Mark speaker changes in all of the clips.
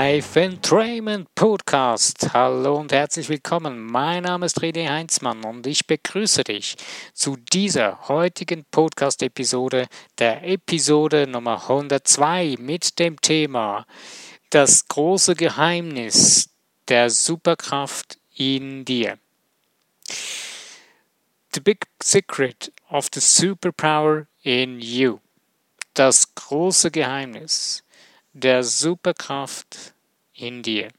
Speaker 1: Life Entrainment Podcast. Hallo und herzlich willkommen. Mein Name ist René Heinzmann und ich begrüße dich zu dieser heutigen Podcast-Episode, der Episode Nummer 102 mit dem Thema Das große Geheimnis der Superkraft in dir. The Big Secret of the Superpower in You. Das große Geheimnis der Superkraft in dir.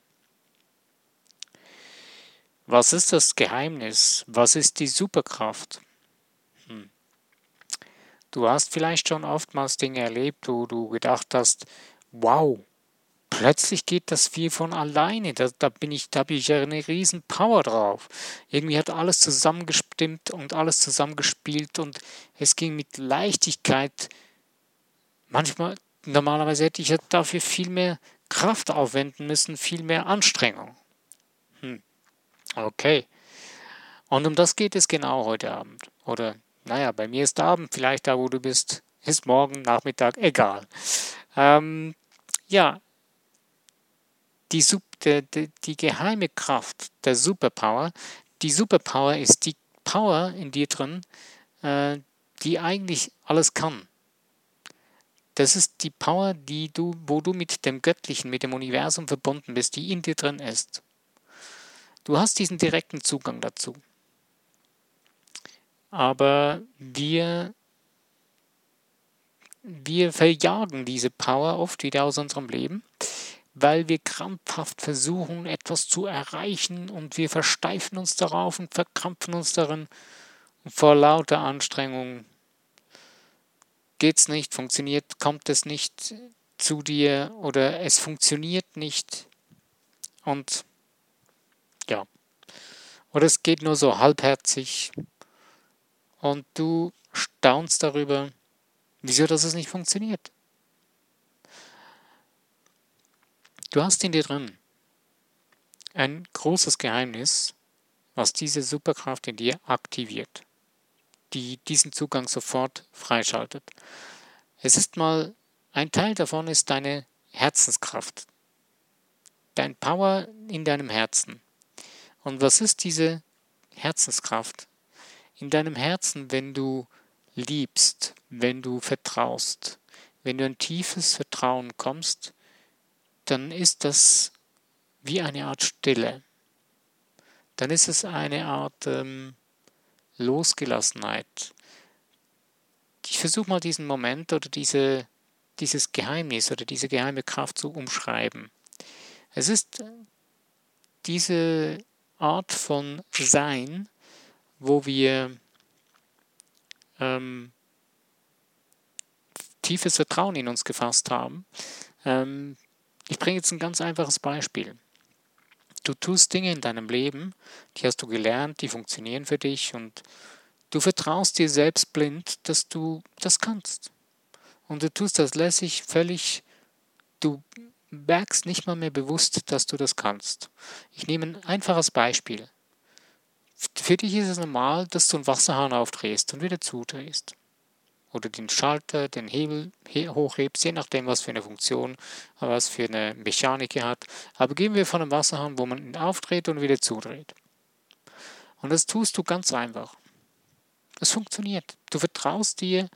Speaker 1: Was ist das Geheimnis? Was ist die Superkraft? Hm. Du hast vielleicht schon oftmals Dinge erlebt, wo du gedacht hast, wow, plötzlich geht das wie von alleine. Da, da bin ich, da habe ich ja eine riesen Power drauf. Irgendwie hat alles zusammengestimmt und alles zusammengespielt und es ging mit Leichtigkeit. Manchmal normalerweise hätte ich dafür viel mehr Kraft aufwenden müssen, viel mehr Anstrengung. Hm. Okay. Und um das geht es genau heute Abend. Oder, naja, bei mir ist Abend, vielleicht da, wo du bist, ist morgen, Nachmittag, egal. Ähm, ja, die, die, die, die geheime Kraft der Superpower, die Superpower ist die Power in dir drin, äh, die eigentlich alles kann. Das ist die Power, die du, wo du mit dem Göttlichen, mit dem Universum verbunden bist, die in dir drin ist. Du hast diesen direkten Zugang dazu. Aber wir, wir verjagen diese Power oft wieder aus unserem Leben, weil wir krampfhaft versuchen, etwas zu erreichen und wir versteifen uns darauf und verkrampfen uns darin. Vor lauter Anstrengung geht's nicht, funktioniert, kommt es nicht zu dir oder es funktioniert nicht und ja. Oder es geht nur so halbherzig und du staunst darüber, wieso dass es nicht funktioniert. Du hast in dir drin ein großes Geheimnis, was diese Superkraft in dir aktiviert die diesen Zugang sofort freischaltet. Es ist mal, ein Teil davon ist deine Herzenskraft, dein Power in deinem Herzen. Und was ist diese Herzenskraft? In deinem Herzen, wenn du liebst, wenn du vertraust, wenn du ein tiefes Vertrauen kommst, dann ist das wie eine Art Stille. Dann ist es eine Art ähm, Losgelassenheit. Ich versuche mal diesen Moment oder diese, dieses Geheimnis oder diese geheime Kraft zu umschreiben. Es ist diese Art von Sein, wo wir ähm, tiefes Vertrauen in uns gefasst haben. Ähm, ich bringe jetzt ein ganz einfaches Beispiel. Du tust Dinge in deinem Leben, die hast du gelernt, die funktionieren für dich und du vertraust dir selbst blind, dass du das kannst. Und du tust das lässig, völlig, du merkst nicht mal mehr bewusst, dass du das kannst. Ich nehme ein einfaches Beispiel. Für dich ist es normal, dass du einen Wasserhahn aufdrehst und wieder zudrehst oder den Schalter, den Hebel hochhebst, je nachdem, was für eine Funktion, was für eine Mechanik er hat. Aber gehen wir von einem Wasserhahn, wo man ihn aufdreht und wieder zudreht. Und das tust du ganz einfach. Es funktioniert. Du vertraust dir,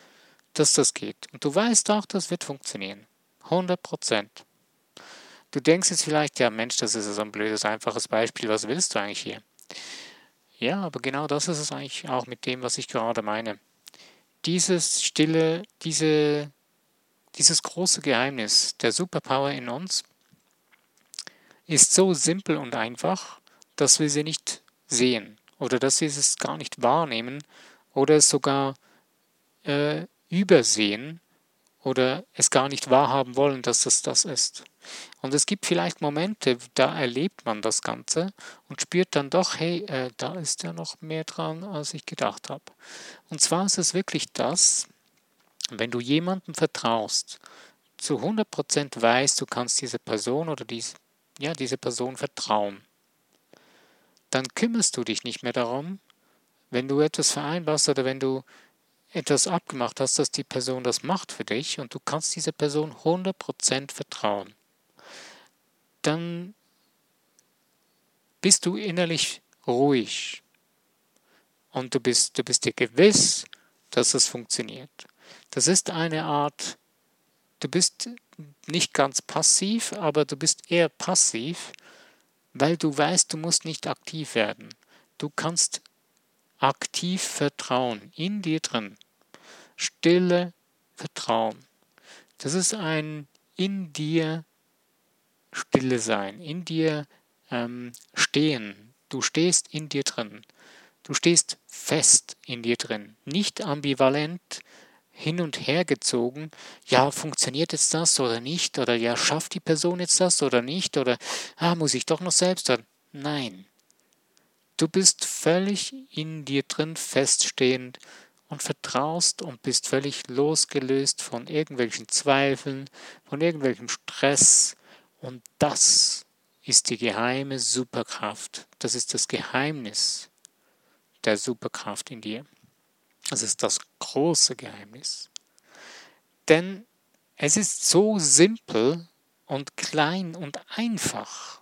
Speaker 1: dass das geht. Und du weißt auch, das wird funktionieren. 100 Prozent. Du denkst jetzt vielleicht, ja Mensch, das ist so ein blödes, einfaches Beispiel, was willst du eigentlich hier? Ja, aber genau das ist es eigentlich auch mit dem, was ich gerade meine dieses stille, diese, dieses große Geheimnis der Superpower in uns ist so simpel und einfach, dass wir sie nicht sehen oder dass wir es gar nicht wahrnehmen oder es sogar äh, übersehen oder es gar nicht wahrhaben wollen, dass es das ist. Und es gibt vielleicht Momente, da erlebt man das Ganze und spürt dann doch, hey, äh, da ist ja noch mehr dran, als ich gedacht habe. Und zwar ist es wirklich das, wenn du jemandem vertraust, zu 100% weißt, du kannst dieser Person oder diese, ja, diese Person vertrauen, dann kümmerst du dich nicht mehr darum, wenn du etwas vereinbarst oder wenn du etwas abgemacht hast, dass die Person das macht für dich und du kannst dieser Person 100% vertrauen. dann bist du innerlich ruhig und du bist, du bist dir gewiss, dass es funktioniert. Das ist eine Art, du bist nicht ganz passiv, aber du bist eher passiv, weil du weißt, du musst nicht aktiv werden. Du kannst aktiv vertrauen in dir drin. Stille Vertrauen. Das ist ein in dir Stille sein, in dir ähm, stehen. Du stehst in dir drin. Du stehst fest in dir drin, nicht ambivalent hin und her gezogen. Ja, funktioniert jetzt das oder nicht? Oder ja, schafft die Person jetzt das oder nicht? Oder ah, muss ich doch noch selbst? Oder, nein. Du bist völlig in dir drin feststehend und vertraust und bist völlig losgelöst von irgendwelchen Zweifeln, von irgendwelchem Stress. Und das ist die geheime Superkraft. Das ist das Geheimnis der Superkraft in dir. Das ist das große Geheimnis. Denn es ist so simpel und klein und einfach,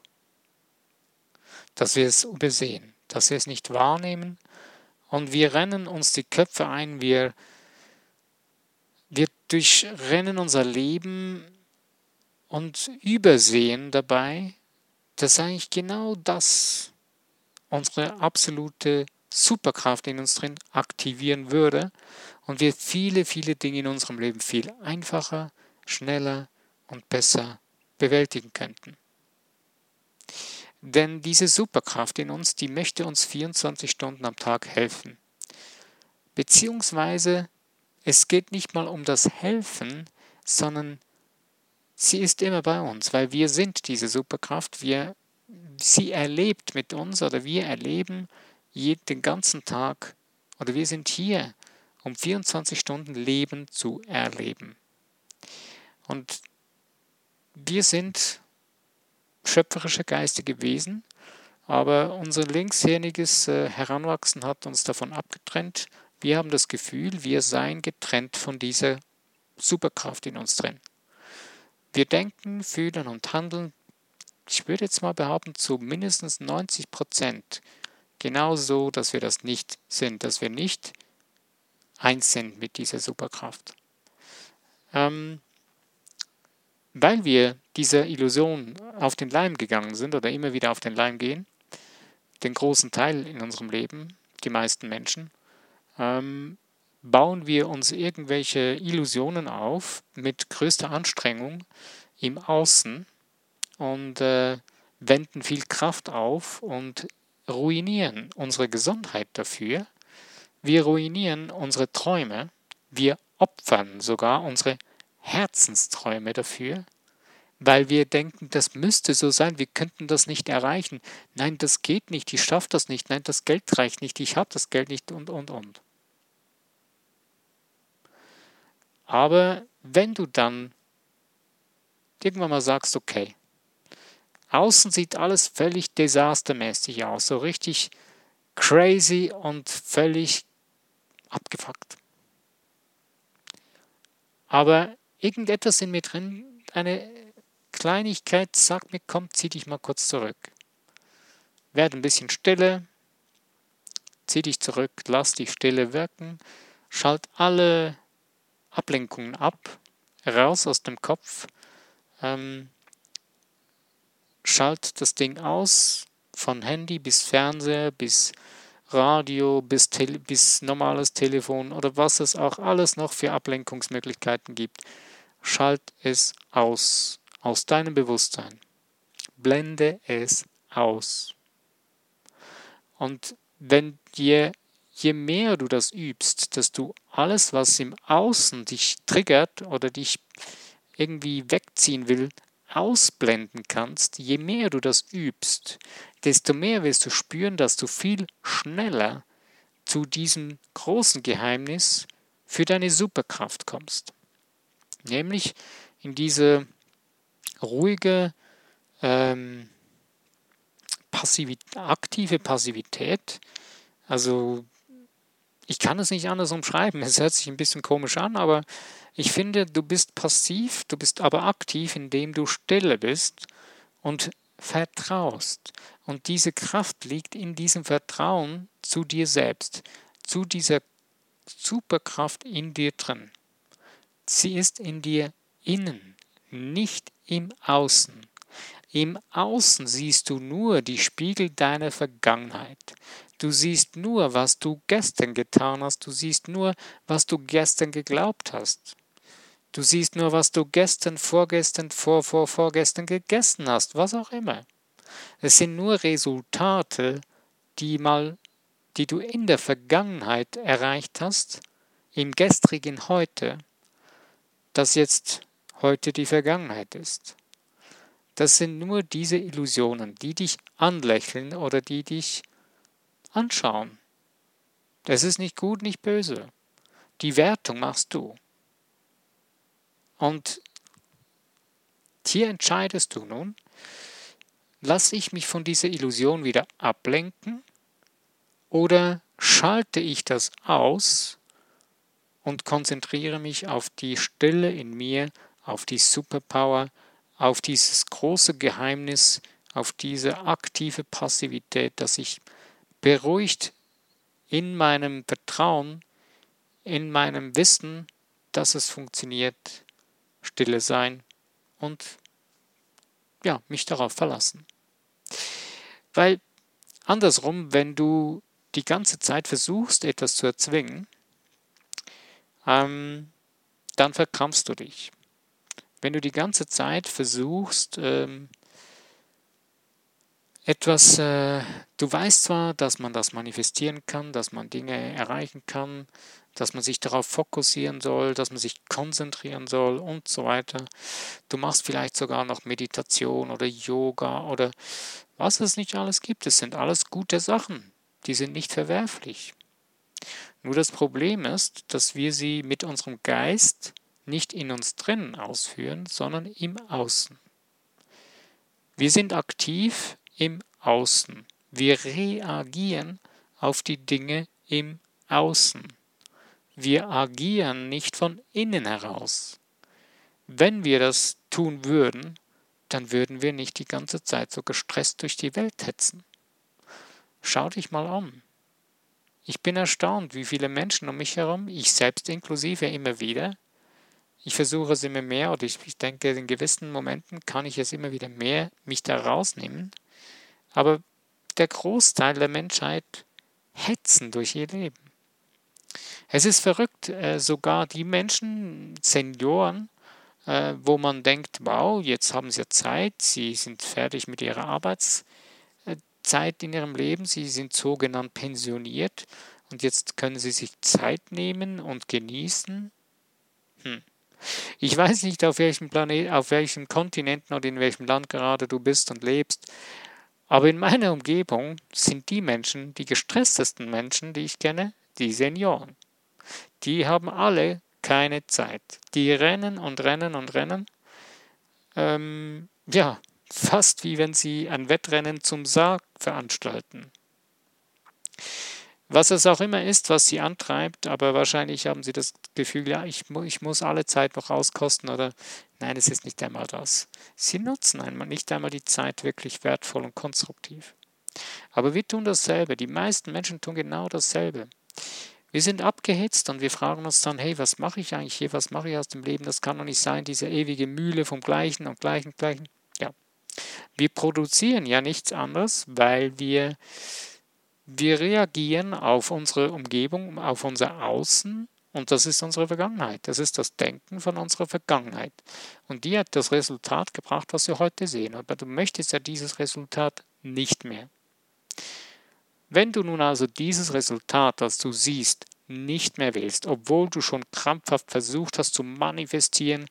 Speaker 1: dass wir es übersehen, dass wir es nicht wahrnehmen. Und wir rennen uns die Köpfe ein, wir, wir durchrennen unser Leben und übersehen dabei, dass eigentlich genau das unsere absolute Superkraft in uns drin aktivieren würde. Und wir viele, viele Dinge in unserem Leben viel einfacher, schneller und besser bewältigen könnten. Denn diese Superkraft in uns, die möchte uns 24 Stunden am Tag helfen. Beziehungsweise es geht nicht mal um das Helfen, sondern sie ist immer bei uns, weil wir sind diese Superkraft, wir, sie erlebt mit uns oder wir erleben den ganzen Tag oder wir sind hier, um 24 Stunden Leben zu erleben. Und wir sind schöpferische geistige Wesen, aber unser linkshirniges äh, Heranwachsen hat uns davon abgetrennt. Wir haben das Gefühl, wir seien getrennt von dieser Superkraft in uns drin. Wir denken, fühlen und handeln, ich würde jetzt mal behaupten, zu mindestens 90 Prozent genauso, dass wir das nicht sind, dass wir nicht eins sind mit dieser Superkraft. Ähm, weil wir dieser Illusion auf den Leim gegangen sind oder immer wieder auf den Leim gehen, den großen Teil in unserem Leben, die meisten Menschen, ähm, bauen wir uns irgendwelche Illusionen auf mit größter Anstrengung im Außen und äh, wenden viel Kraft auf und ruinieren unsere Gesundheit dafür, wir ruinieren unsere Träume, wir opfern sogar unsere Herzensträume dafür, weil wir denken, das müsste so sein, wir könnten das nicht erreichen. Nein, das geht nicht, ich schaffe das nicht, nein, das Geld reicht nicht, ich habe das Geld nicht und, und, und. Aber wenn du dann irgendwann mal sagst, okay, außen sieht alles völlig desastermäßig aus, so richtig crazy und völlig abgefuckt. Aber irgendetwas in mir drin, eine Kleinigkeit sagt mir, komm, zieh dich mal kurz zurück. Werd ein bisschen stille, zieh dich zurück, lass die Stille wirken, schalt alle Ablenkungen ab, raus aus dem Kopf, ähm, schalt das Ding aus, von Handy bis Fernseher bis Radio bis, Tele bis normales Telefon oder was es auch alles noch für Ablenkungsmöglichkeiten gibt. Schalt es aus, aus deinem Bewusstsein. Blende es aus. Und wenn je, je mehr du das übst, dass du alles, was im Außen dich triggert oder dich irgendwie wegziehen will, ausblenden kannst, je mehr du das übst, desto mehr wirst du spüren, dass du viel schneller zu diesem großen Geheimnis für deine Superkraft kommst. Nämlich in diese ruhige, ähm, Passivität, aktive Passivität. Also ich kann es nicht anders umschreiben. Es hört sich ein bisschen komisch an, aber ich finde, du bist passiv, du bist aber aktiv, indem du stille bist und vertraust. Und diese Kraft liegt in diesem Vertrauen zu dir selbst, zu dieser Superkraft in dir drin. Sie ist in dir innen, nicht im Außen. Im Außen siehst du nur die Spiegel deiner Vergangenheit. Du siehst nur, was du gestern getan hast. Du siehst nur, was du gestern geglaubt hast. Du siehst nur, was du gestern, vorgestern, vor, vor, vorgestern gegessen hast, was auch immer. Es sind nur Resultate, die mal, die du in der Vergangenheit erreicht hast, im gestrigen Heute, das jetzt heute die Vergangenheit ist. Das sind nur diese Illusionen, die dich anlächeln oder die dich anschauen. Das ist nicht gut, nicht böse. Die Wertung machst du. Und hier entscheidest du nun, lasse ich mich von dieser Illusion wieder ablenken oder schalte ich das aus und konzentriere mich auf die Stille in mir, auf die Superpower, auf dieses große Geheimnis, auf diese aktive Passivität, dass ich beruhigt in meinem Vertrauen, in meinem Wissen, dass es funktioniert, stille sein und ja, mich darauf verlassen. Weil andersrum, wenn du die ganze Zeit versuchst, etwas zu erzwingen, ähm, dann verkrampfst du dich. Wenn du die ganze Zeit versuchst, ähm, etwas, äh, du weißt zwar, dass man das manifestieren kann, dass man Dinge erreichen kann, dass man sich darauf fokussieren soll, dass man sich konzentrieren soll und so weiter. Du machst vielleicht sogar noch Meditation oder Yoga oder was es nicht alles gibt. Es sind alles gute Sachen. Die sind nicht verwerflich. Nur das Problem ist, dass wir sie mit unserem Geist nicht in uns drinnen ausführen, sondern im Außen. Wir sind aktiv im Außen. Wir reagieren auf die Dinge im Außen. Wir agieren nicht von innen heraus. Wenn wir das tun würden, dann würden wir nicht die ganze Zeit so gestresst durch die Welt hetzen. Schau dich mal an. Ich bin erstaunt, wie viele Menschen um mich herum, ich selbst inklusive immer wieder, ich versuche es immer mehr oder ich, ich denke, in gewissen Momenten kann ich es immer wieder mehr mich da rausnehmen, aber der Großteil der Menschheit hetzen durch ihr Leben. Es ist verrückt, äh, sogar die Menschen, Senioren, äh, wo man denkt, wow, jetzt haben sie Zeit, sie sind fertig mit ihrer Arbeitszeit in ihrem Leben, sie sind sogenannt pensioniert und jetzt können sie sich Zeit nehmen und genießen. Ich weiß nicht, auf welchem Planet, auf welchem Kontinent oder in welchem Land gerade du bist und lebst, aber in meiner Umgebung sind die Menschen, die gestresstesten Menschen, die ich kenne, die Senioren. Die haben alle keine Zeit. Die rennen und rennen und rennen. Ähm, ja, fast wie wenn sie ein Wettrennen zum Sarg veranstalten. Was es auch immer ist, was sie antreibt, aber wahrscheinlich haben sie das Gefühl, ja, ich, ich muss alle Zeit noch auskosten oder nein, es ist nicht einmal das. Sie nutzen einmal nicht einmal die Zeit wirklich wertvoll und konstruktiv. Aber wir tun dasselbe. Die meisten Menschen tun genau dasselbe. Wir sind abgehetzt und wir fragen uns dann, hey, was mache ich eigentlich hier? Was mache ich aus dem Leben? Das kann doch nicht sein, diese ewige Mühle vom Gleichen und Gleichen, Gleichen. Ja. Wir produzieren ja nichts anderes, weil wir wir reagieren auf unsere Umgebung, auf unser Außen und das ist unsere Vergangenheit. Das ist das Denken von unserer Vergangenheit. Und die hat das Resultat gebracht, was wir heute sehen. Aber du möchtest ja dieses Resultat nicht mehr. Wenn du nun also dieses Resultat, das du siehst, nicht mehr willst, obwohl du schon krampfhaft versucht hast zu manifestieren,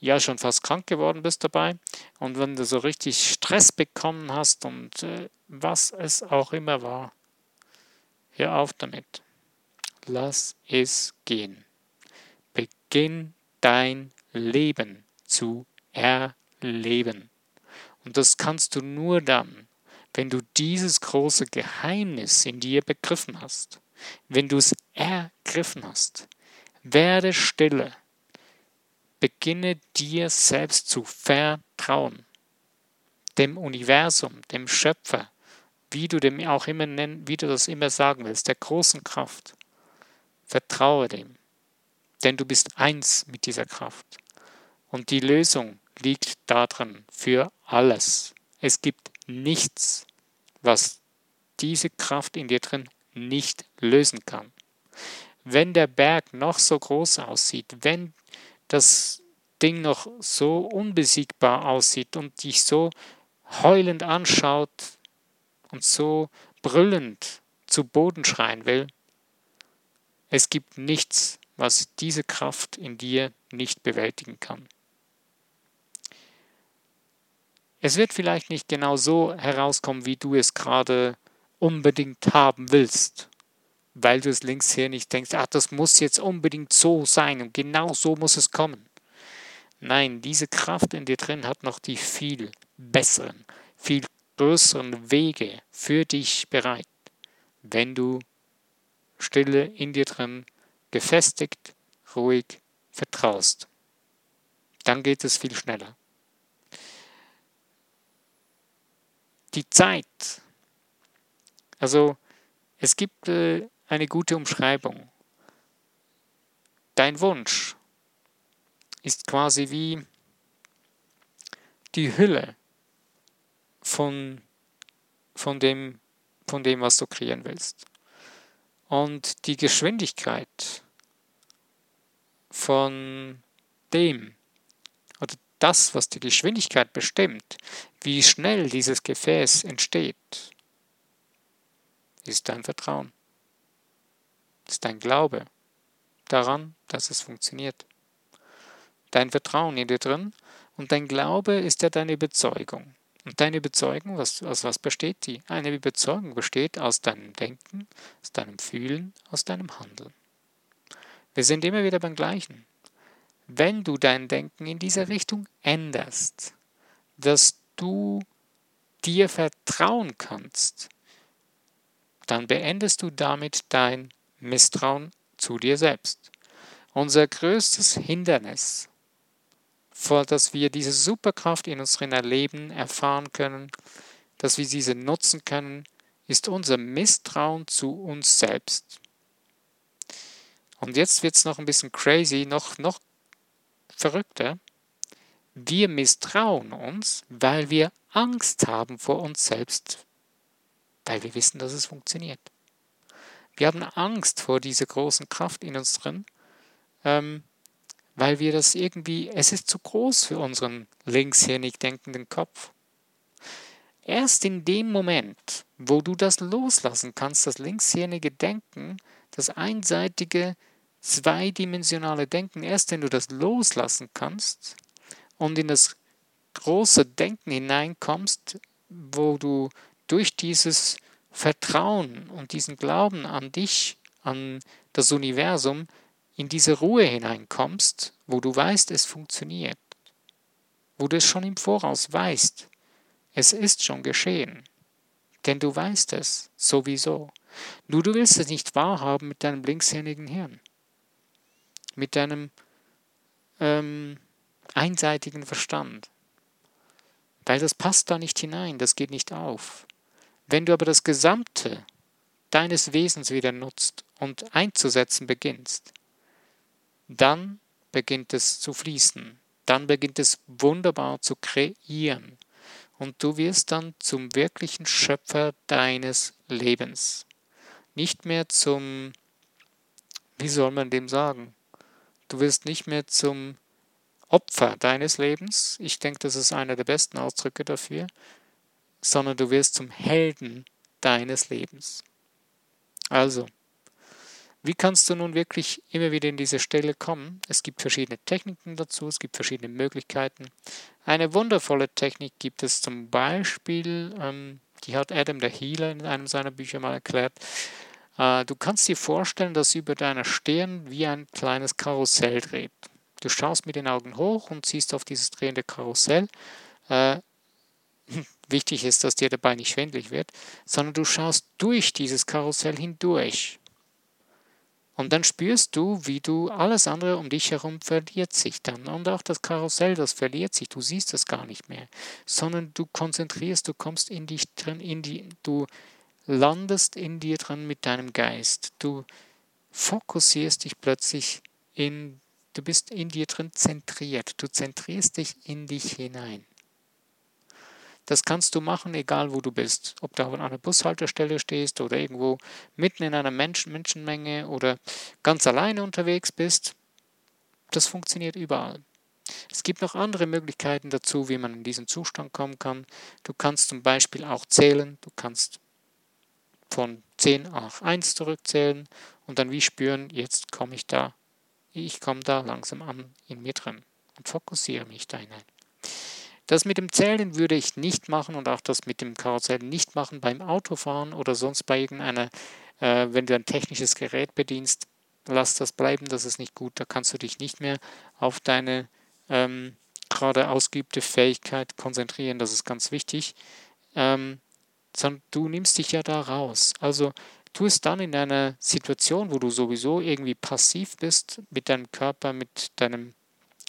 Speaker 1: ja schon fast krank geworden bist dabei und wenn du so richtig Stress bekommen hast und äh, was es auch immer war, Hör auf damit. Lass es gehen. Beginn dein Leben zu erleben. Und das kannst du nur dann, wenn du dieses große Geheimnis in dir begriffen hast, wenn du es ergriffen hast. Werde stille. Beginne dir selbst zu vertrauen. dem Universum, dem Schöpfer, wie du dem auch immer nennen, wie du das immer sagen willst, der großen Kraft. Vertraue dem, denn du bist eins mit dieser Kraft. Und die Lösung liegt darin für alles. Es gibt nichts, was diese Kraft in dir drin nicht lösen kann. Wenn der Berg noch so groß aussieht, wenn das Ding noch so unbesiegbar aussieht und dich so heulend anschaut und so brüllend zu Boden schreien will, es gibt nichts, was diese Kraft in dir nicht bewältigen kann. Es wird vielleicht nicht genau so herauskommen, wie du es gerade unbedingt haben willst, weil du es links hier nicht denkst, ach, das muss jetzt unbedingt so sein und genau so muss es kommen. Nein, diese Kraft in dir drin hat noch die viel besseren, viel größeren Wege für dich bereit, wenn du stille in dir drin, gefestigt, ruhig vertraust. Dann geht es viel schneller. Die Zeit. Also es gibt äh, eine gute Umschreibung. Dein Wunsch ist quasi wie die Hülle von, von, dem, von dem, was du kreieren willst. Und die Geschwindigkeit von dem, oder das, was die Geschwindigkeit bestimmt, wie schnell dieses Gefäß entsteht, ist dein Vertrauen, ist dein Glaube daran, dass es funktioniert. Dein Vertrauen in dir drin und dein Glaube ist ja deine Überzeugung. Und deine Überzeugung, was, aus was besteht die? Eine Überzeugung besteht aus deinem Denken, aus deinem Fühlen, aus deinem Handeln. Wir sind immer wieder beim Gleichen. Wenn du dein Denken in dieser Richtung änderst, dass du dir vertrauen kannst, dann beendest du damit dein Misstrauen zu dir selbst. Unser größtes Hindernis dass wir diese Superkraft in uns drin erleben, erfahren können, dass wir diese nutzen können, ist unser Misstrauen zu uns selbst. Und jetzt wird es noch ein bisschen crazy, noch, noch verrückter. Wir misstrauen uns, weil wir Angst haben vor uns selbst, weil wir wissen, dass es funktioniert. Wir haben Angst vor dieser großen Kraft in uns drin, ähm, weil wir das irgendwie, es ist zu groß für unseren linkshirnig denkenden Kopf. Erst in dem Moment, wo du das loslassen kannst, das linkshirnige Denken, das einseitige, zweidimensionale Denken, erst wenn du das loslassen kannst und in das große Denken hineinkommst, wo du durch dieses Vertrauen und diesen Glauben an dich, an das Universum, in diese Ruhe hineinkommst, wo du weißt, es funktioniert, wo du es schon im Voraus weißt, es ist schon geschehen, denn du weißt es sowieso. Nur du willst es nicht wahrhaben mit deinem linkshändigen Hirn, mit deinem ähm, einseitigen Verstand, weil das passt da nicht hinein, das geht nicht auf. Wenn du aber das Gesamte deines Wesens wieder nutzt und einzusetzen beginnst, dann beginnt es zu fließen. Dann beginnt es wunderbar zu kreieren. Und du wirst dann zum wirklichen Schöpfer deines Lebens. Nicht mehr zum, wie soll man dem sagen? Du wirst nicht mehr zum Opfer deines Lebens. Ich denke, das ist einer der besten Ausdrücke dafür. Sondern du wirst zum Helden deines Lebens. Also, wie kannst du nun wirklich immer wieder in diese Stelle kommen? Es gibt verschiedene Techniken dazu, es gibt verschiedene Möglichkeiten. Eine wundervolle Technik gibt es zum Beispiel, ähm, die hat Adam der Healer in einem seiner Bücher mal erklärt. Äh, du kannst dir vorstellen, dass über deiner Stirn wie ein kleines Karussell dreht. Du schaust mit den Augen hoch und siehst auf dieses drehende Karussell. Äh, wichtig ist, dass dir dabei nicht schwindlig wird, sondern du schaust durch dieses Karussell hindurch. Und dann spürst du, wie du alles andere um dich herum verliert sich dann. Und auch das Karussell, das verliert sich. Du siehst es gar nicht mehr. Sondern du konzentrierst, du kommst in dich drin, in die, du landest in dir drin mit deinem Geist. Du fokussierst dich plötzlich in, du bist in dir drin zentriert. Du zentrierst dich in dich hinein. Das kannst du machen, egal wo du bist. Ob du an einer Bushaltestelle stehst oder irgendwo mitten in einer Menschen Menschenmenge oder ganz alleine unterwegs bist. Das funktioniert überall. Es gibt noch andere Möglichkeiten dazu, wie man in diesen Zustand kommen kann. Du kannst zum Beispiel auch zählen. Du kannst von 10 auf 1 zurückzählen und dann wie spüren, jetzt komme ich da. Ich komme da langsam an in mir drin und fokussiere mich da hinein. Das mit dem Zählen würde ich nicht machen und auch das mit dem Karussell nicht machen beim Autofahren oder sonst bei irgendeiner, äh, wenn du ein technisches Gerät bedienst, lass das bleiben, das ist nicht gut. Da kannst du dich nicht mehr auf deine ähm, gerade ausgeübte Fähigkeit konzentrieren, das ist ganz wichtig. Ähm, sondern du nimmst dich ja da raus. Also tu es dann in einer Situation, wo du sowieso irgendwie passiv bist mit deinem Körper, mit deinem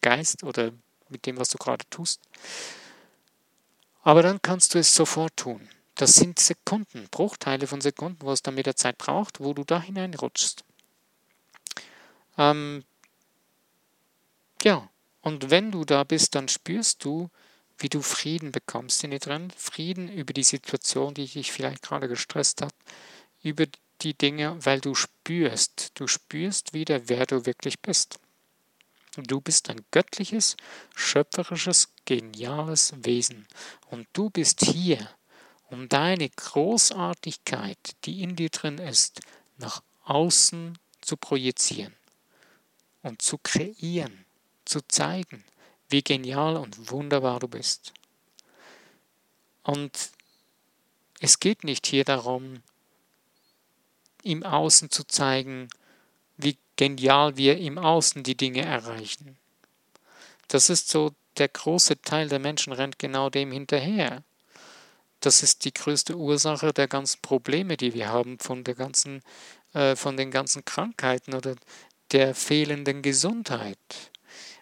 Speaker 1: Geist oder mit dem, was du gerade tust. Aber dann kannst du es sofort tun. Das sind Sekunden, Bruchteile von Sekunden, was dann mit der Zeit braucht, wo du da hineinrutschst. Ähm, ja, und wenn du da bist, dann spürst du, wie du Frieden bekommst in dir drin. Frieden über die Situation, die dich vielleicht gerade gestresst hat, über die Dinge, weil du spürst, du spürst wieder, wer du wirklich bist. Du bist ein göttliches, schöpferisches, geniales Wesen. Und du bist hier, um deine Großartigkeit, die in dir drin ist, nach außen zu projizieren und zu kreieren, zu zeigen, wie genial und wunderbar du bist. Und es geht nicht hier darum, im Außen zu zeigen, genial wir im Außen die Dinge erreichen. Das ist so, der große Teil der Menschen rennt genau dem hinterher. Das ist die größte Ursache der ganzen Probleme, die wir haben, von der ganzen, äh, von den ganzen Krankheiten oder der fehlenden Gesundheit,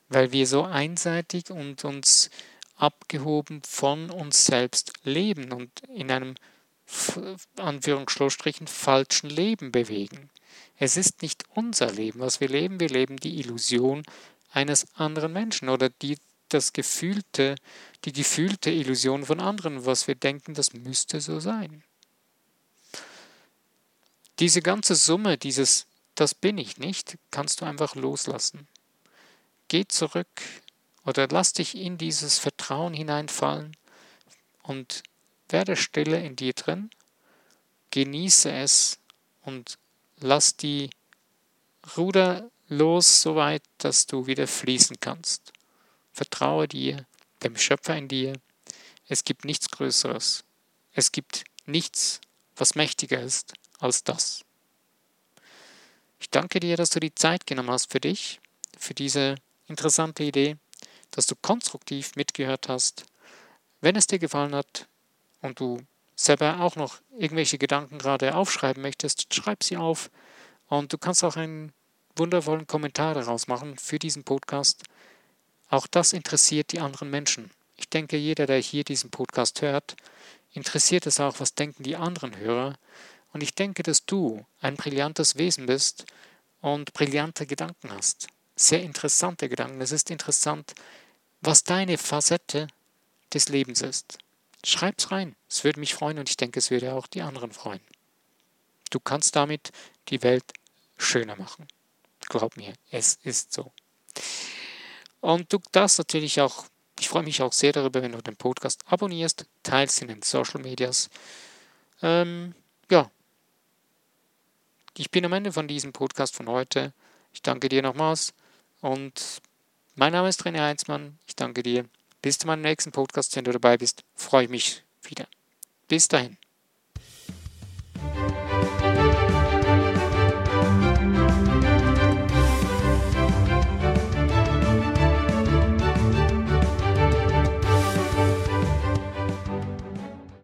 Speaker 1: weil wir so einseitig und uns abgehoben von uns selbst leben und in einem Anführungsstrichen falschen Leben bewegen. Es ist nicht unser Leben, was wir leben. Wir leben die Illusion eines anderen Menschen oder die, das gefühlte, die gefühlte Illusion von anderen, was wir denken, das müsste so sein. Diese ganze Summe, dieses das bin ich nicht, kannst du einfach loslassen. Geh zurück oder lass dich in dieses Vertrauen hineinfallen und werde stille in dir drin, genieße es und lass die Ruder los, so weit, dass du wieder fließen kannst. Vertraue dir, dem Schöpfer in dir. Es gibt nichts Größeres. Es gibt nichts, was mächtiger ist als das. Ich danke dir, dass du die Zeit genommen hast für dich, für diese interessante Idee, dass du konstruktiv mitgehört hast. Wenn es dir gefallen hat und du selber auch noch irgendwelche Gedanken gerade aufschreiben möchtest, schreib sie auf und du kannst auch einen wundervollen Kommentar daraus machen für diesen Podcast. Auch das interessiert die anderen Menschen. Ich denke, jeder, der hier diesen Podcast hört, interessiert es auch, was denken die anderen Hörer. Und ich denke, dass du ein brillantes Wesen bist und brillante Gedanken hast. Sehr interessante Gedanken. Es ist interessant, was deine Facette des Lebens ist. Schreib's rein. Es würde mich freuen und ich denke, es würde auch die anderen freuen. Du kannst damit die Welt schöner machen. Glaub mir, es ist so. Und du darfst natürlich auch, ich freue mich auch sehr darüber, wenn du den Podcast abonnierst, teilst in den Social Medias. Ähm, ja, ich bin am Ende von diesem Podcast von heute. Ich danke dir nochmals und mein Name ist René Heinzmann. Ich danke dir. Bis zu meinem nächsten Podcast, wenn du dabei bist, freue ich mich wieder. Bis dahin.